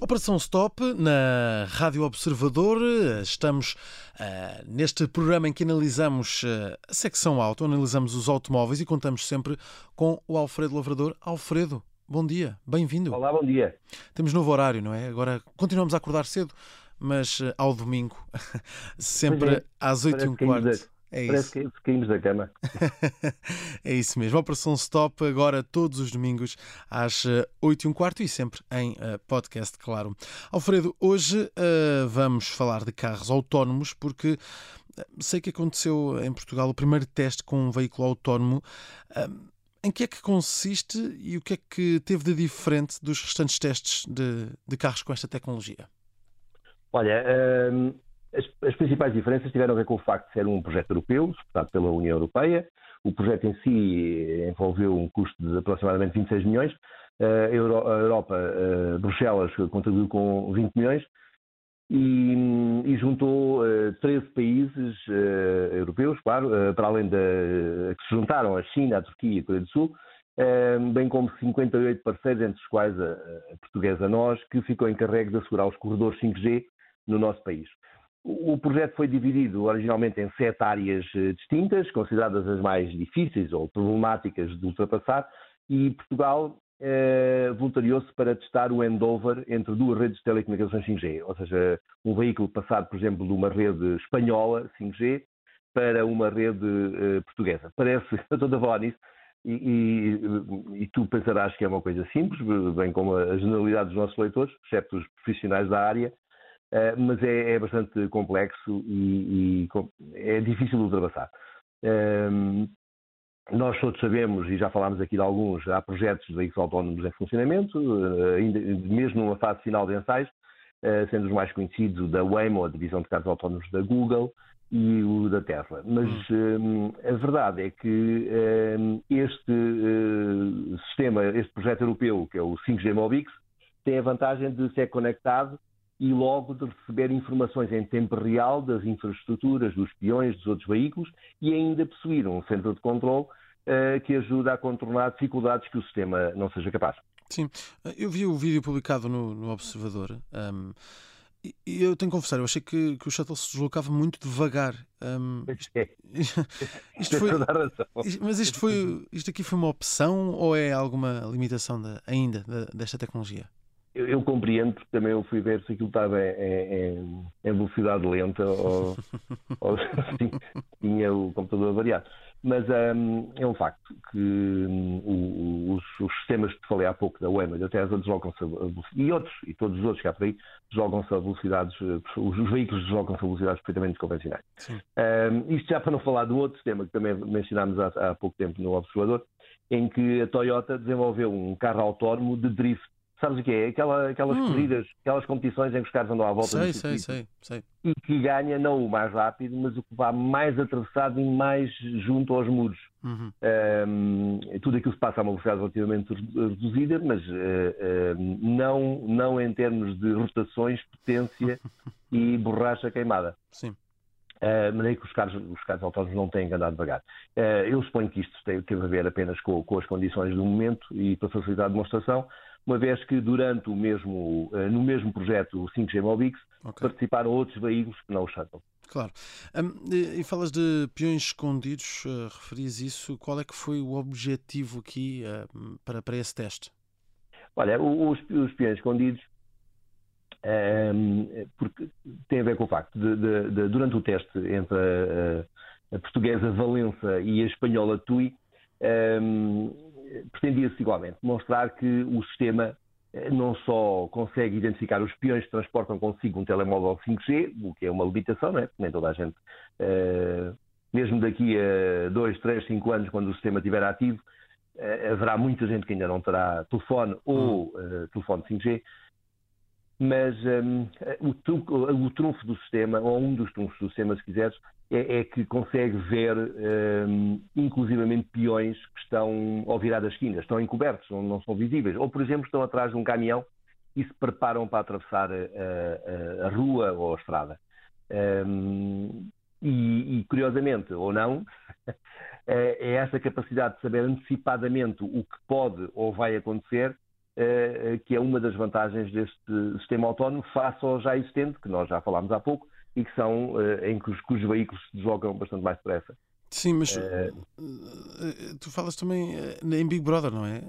Operação Stop na Rádio Observador. Estamos uh, neste programa em que analisamos uh, a secção auto, analisamos os automóveis e contamos sempre com o Alfredo Lavrador. Alfredo, bom dia, bem-vindo. Olá, bom dia. Temos novo horário, não é? Agora continuamos a acordar cedo, mas uh, ao domingo, sempre é, às oito e um quarto. É Parece isso. que caímos da cama. é isso mesmo. Operação Stop agora todos os domingos às 8 eh, e um quarto e sempre em uh, podcast, claro. Alfredo, hoje uh, vamos falar de carros autónomos porque sei que aconteceu em Portugal o primeiro teste com um veículo autónomo. em que é que consiste e o que é que teve de diferente dos restantes testes de, de carros com esta tecnologia? Olha, as, as, principais diferenças tiveram a ver com o facto de ser um projeto europeu, suportado pela União Europeia. O projeto em si envolveu um custo de aproximadamente 26 milhões. Uh, a Europa, uh, Bruxelas, contribuiu com 20 milhões e, e juntou uh, 13 países europeus, claro, para além da que se juntaram a China, a Turquia e a Coreia do Sul, bem como 58 parceiros, entre os quais a, a portuguesa nós, que ficou encarregue de assegurar os corredores 5G no nosso país. O projeto foi dividido originalmente em sete áreas eh, distintas, consideradas as mais difíceis ou problemáticas de ultrapassar, e Portugal eh, voluntariou-se para testar o handover entre duas redes de telecomunicações 5G, ou seja, um veículo passado, por exemplo, de uma rede espanhola 5G para uma rede eh, portuguesa. Parece, a falar nisso, e, e, e, tu pensarás que é uma coisa simples, bem como a generalidade dos nossos leitores, exceto os profissionais da área, Uh, mas é, é, bastante complexo e, e, é difícil de ultrapassar. Uh, nós todos sabemos, e já falámos aqui de alguns, há projetos de veículos autónomos em funcionamento, uh, ainda, mesmo numa fase final de ensaios, sendo os mais conhecidos o da Waymo, a divisão de carros autónomos da Google, e o da Tesla. Mas hum. a verdade é que este sistema, este projeto europeu, que é o 5G Mobix, tem a vantagem de ser conectado e logo de receber informações em tempo real das infraestruturas, dos peões, dos outros veículos e ainda possuir um centro de controle uh, que ajuda a contornar dificuldades que o sistema não seja capaz. Sim, eu vi o vídeo publicado no, no Observador. Um, e eu tenho que confessar, eu achei que, que, o shuttle se deslocava muito devagar. Um, isto, é. isto foi, mas isto, foi, isto aqui foi uma opção ou é alguma limitação de, ainda desta tecnologia? Eu, eu, compreendo, porque também eu fui ver se aquilo estava em, em, velocidade lenta ou, ou assim, tinha o computador variado. Mas um, é um facto que um, os, os, sistemas que te falei há pouco da Waymo e da Tesla deslocam-se e outros, e todos os outros que há por aí, deslocam-se a velocidades, os veículos deslocam-se a velocidades perfeitamente convencionais. Um, isto já para não falar de um outro sistema que também mencionámos há, há pouco tempo no Observador, em que a Toyota desenvolveu um carro autónomo de drift Sabes o que é? Aquela, aquelas hum. corridas, aquelas competições em que os carros andam à volta sei, sei, sei, sei. E que ganha não o mais rápido, mas o que vá mais atravessado e mais junto aos muros. Uhum. Um, tudo aquilo se passa a uma velocidade relativamente reduzida, mas uh, uh, não, não em termos de rotações, potência e borracha queimada. Sim. Uh, maneira que os carros, os carros autónomos não têm que andar devagar. Uh, eu suponho que isto teve, teve a ver apenas com, com, as condições do momento e para facilitar a demonstração, uma vez que durante o mesmo, uh, no mesmo projeto, o 5G Mobix, okay. participaram outros veículos que não o Shuttle. Claro. Um, e, e, falas de peões escondidos, uh, referias isso. Qual é que foi o objetivo aqui uh, para, para esse teste? Olha, os, os peões escondidos um, porque tem a ver com o facto de, de, de durante o teste entre a, a, portuguesa Valença e a espanhola Tui, um, pretendia-se igualmente mostrar que o sistema eh, não só consegue identificar os peões que transportam consigo um telemóvel 5G, o que é uma limitação, não é? nem toda a gente, uh, mesmo daqui a 2, 3, 5 anos, quando o sistema estiver ativo, uh, haverá muita gente que ainda não terá telefone ou uh, telefone 5G, mas um, o, o, trunfo do sistema, ou um dos trunfos do sistema, se quiseres, é, é que consegue ver, um, inclusivamente, peões que estão ao virar das esquinas, estão encobertos, não, não, são visíveis. Ou, por exemplo, estão atrás de um caminhão e se preparam para atravessar a, a, a rua ou a estrada. Um, e, e, curiosamente, ou não, é essa capacidade de saber antecipadamente o que pode ou vai acontecer, que é uma das vantagens deste sistema autónomo face ao já existente, que nós já falámos há pouco, e que são em que os, cujos veículos se deslocam bastante mais depressa. Sim, mas uh, tu falas também em Big Brother, não é?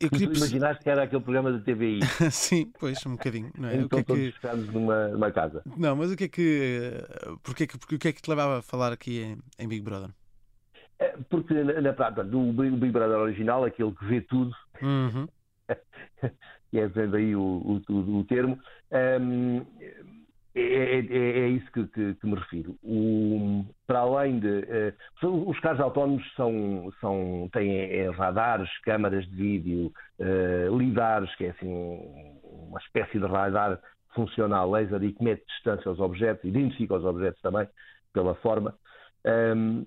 eu queria... Tu imaginaste que era aquele programa da TVI. Sim, pois, um bocadinho, não é? Então o que é que... todos numa, numa casa. Não, mas o que é que... Porquê, porque, o que é que te levava a falar aqui em, em Big Brother? Porque, na, na prática, do Big Brother original, aquele que vê tudo, uhum. é daí o, o, o termo, um, é, é, é, é, isso que, que, que me refiro. O, para além de. Uh, os carros autónomos são, são, têm é, radares, câmaras de vídeo, uh, lidares, que é assim uma espécie de radar funcional laser e que mete distância aos objetos, identifica os objetos também, pela forma. Um,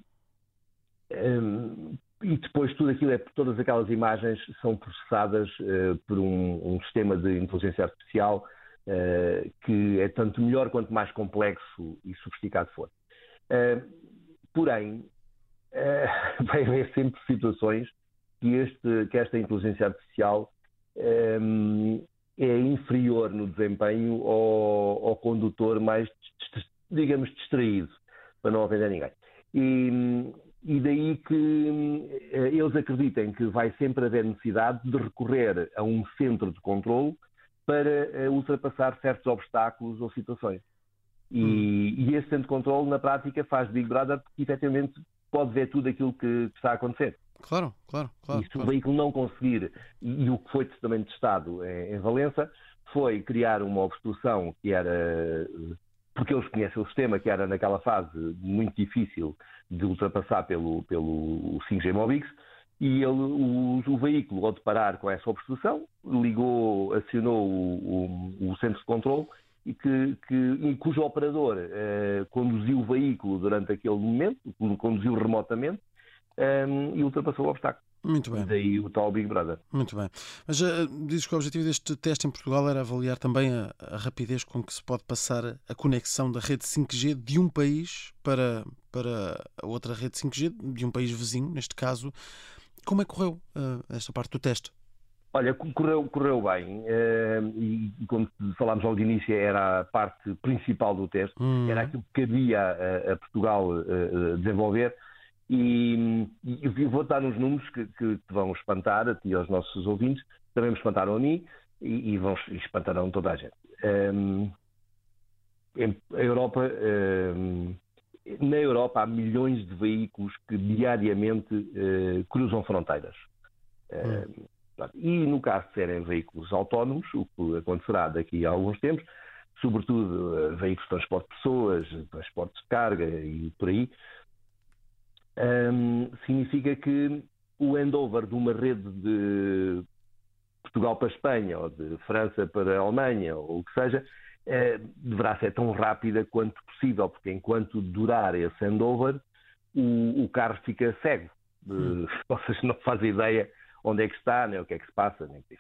um, e depois tudo aquilo é todas aquelas imagens são processadas uh, por um, um, sistema de inteligência artificial uh, que é tanto melhor quanto mais complexo e sofisticado for. Uh, porém, vai haver sempre situações que, este, que esta inteligência artificial um, é inferior no desempenho ao, ao condutor mais, digamos, distraído, para não ofender ninguém. E, e daí que eh, eles acreditem que vai sempre haver necessidade de recorrer a um centro de controle para eh, ultrapassar certos obstáculos ou situações. E, hum. e, esse centro de controle, na prática, faz Big Brother porque efetivamente pode ver tudo aquilo que está a acontecer. Claro, claro, claro. E se claro. o veículo não conseguir, e, e o que foi também testado em, em Valença, foi criar uma obstrução que era porque eles conhecem o sistema, que era naquela fase muito difícil de ultrapassar pelo, pelo 5G Mobix, e ele, o, o, veículo, ao deparar com essa obstrução, ligou, acionou o, o, o centro de controle e que, que, cujo operador eh, conduziu o veículo durante aquele momento, conduziu remotamente eh, e ultrapassou o obstáculo. Muito bem. Daí o tal Big Brother. Muito bem. Mas uh, dizes que o objetivo deste teste em Portugal era avaliar também a, a, rapidez com que se pode passar a conexão da rede 5G de um país para, para a outra rede 5G, de um país vizinho, neste caso. Como é que correu uh, esta parte do teste? Olha, correu, correu bem uh, e, como falámos ao início, era a parte principal do teste, hum. era aquilo que cabia a, a Portugal desenvolver e, e vou dar uns números que, que, te vão espantar a ti e aos nossos ouvintes, também me espantaram a mim e, e vão, espantarão toda a gente. Um, a Europa, um, na Europa há milhões de veículos que diariamente uh, cruzam fronteiras. Um, e no caso de serem veículos autónomos, o que acontecerá daqui a alguns tempos, sobretudo uh, veículos de transporte de pessoas, transportes de carga e por aí, um, significa que o handover de uma rede de Portugal para a Espanha ou de França para a Alemanha ou o que seja, eh, deverá ser tão rápida quanto possível, porque enquanto durar esse handover, o, o carro fica cego. Hum. Ou seja, não faz ideia onde é que está, nem o que é que se passa, nem o que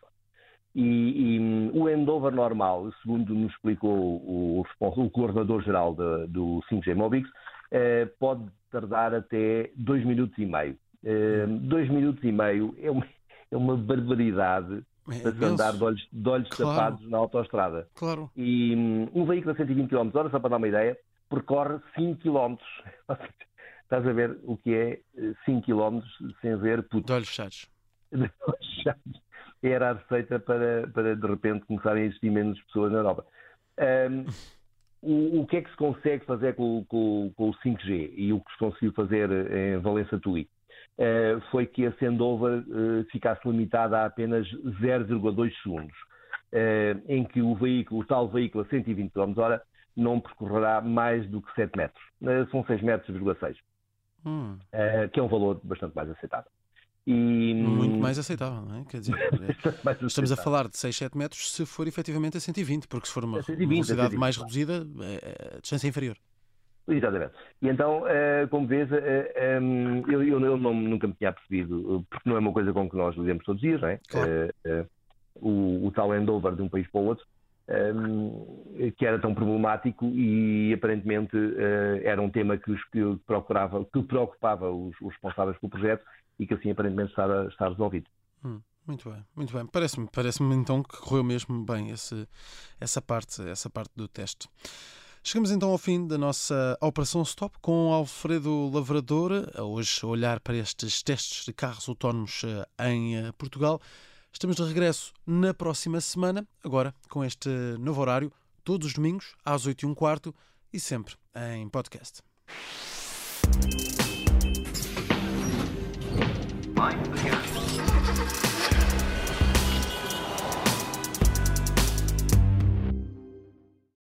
e, e hum, o handover normal, segundo nos explicou o, o, coordenador-geral do 5G Mobix, eh, pode tardar até dois minutos e meio. Eh, dois minutos e meio é uma, é uma barbaridade é para se andar de olhos, de olhos claro. tapados na autoestrada. Claro. E um, um veículo a 120 km hora, só para dar uma ideia, percorre 5 km. Estás a ver o que é 5 km sem ver puto. De olhos fechados. De olhos fechados. Era a receita para, para de repente começarem a existir menos pessoas na Europa. Um, o, o, que é que se consegue fazer com, com, com, o 5G e o que se conseguiu fazer em Valença Tui? Uh, foi que a sendover uh, ficasse limitada a apenas 0,2 segundos, uh, em que o veículo, o tal veículo a 120 km h não percorrerá mais do que 7 metros. são 6 metros,6, hum. que é um valor bastante mais aceitável. E... Muito mais aceitável, não é? Quer dizer, é, estamos a falar de 6, 7 metros se for efetivamente a 120, porque se for uma 120, velocidade mais reduzida, é, a distância é inferior. Exatamente. E então, eh, como vês, eh, eh, eu, eu, eu não, nunca me tinha percebido, porque não é uma coisa com que nós lidamos todos os dias, não é? Claro. O, o tal handover de um país para o outro um, que era tão problemático e aparentemente uh, era um tema que, os, que, procurava, que preocupava os, os, responsáveis pelo projeto e que assim aparentemente está, está resolvido. Hum, muito bem, muito bem. Parece-me parece então que correu mesmo bem esse, essa, parte, essa parte do teste. Chegamos então ao fim da nossa Operação Stop com Alfredo Lavrador, a hoje olhar para estes testes de carros autónomos eh, em eh, Portugal. Estamos de regresso na próxima semana, agora com este novo horário, todos os domingos, às 8 e um quarto e sempre em podcast.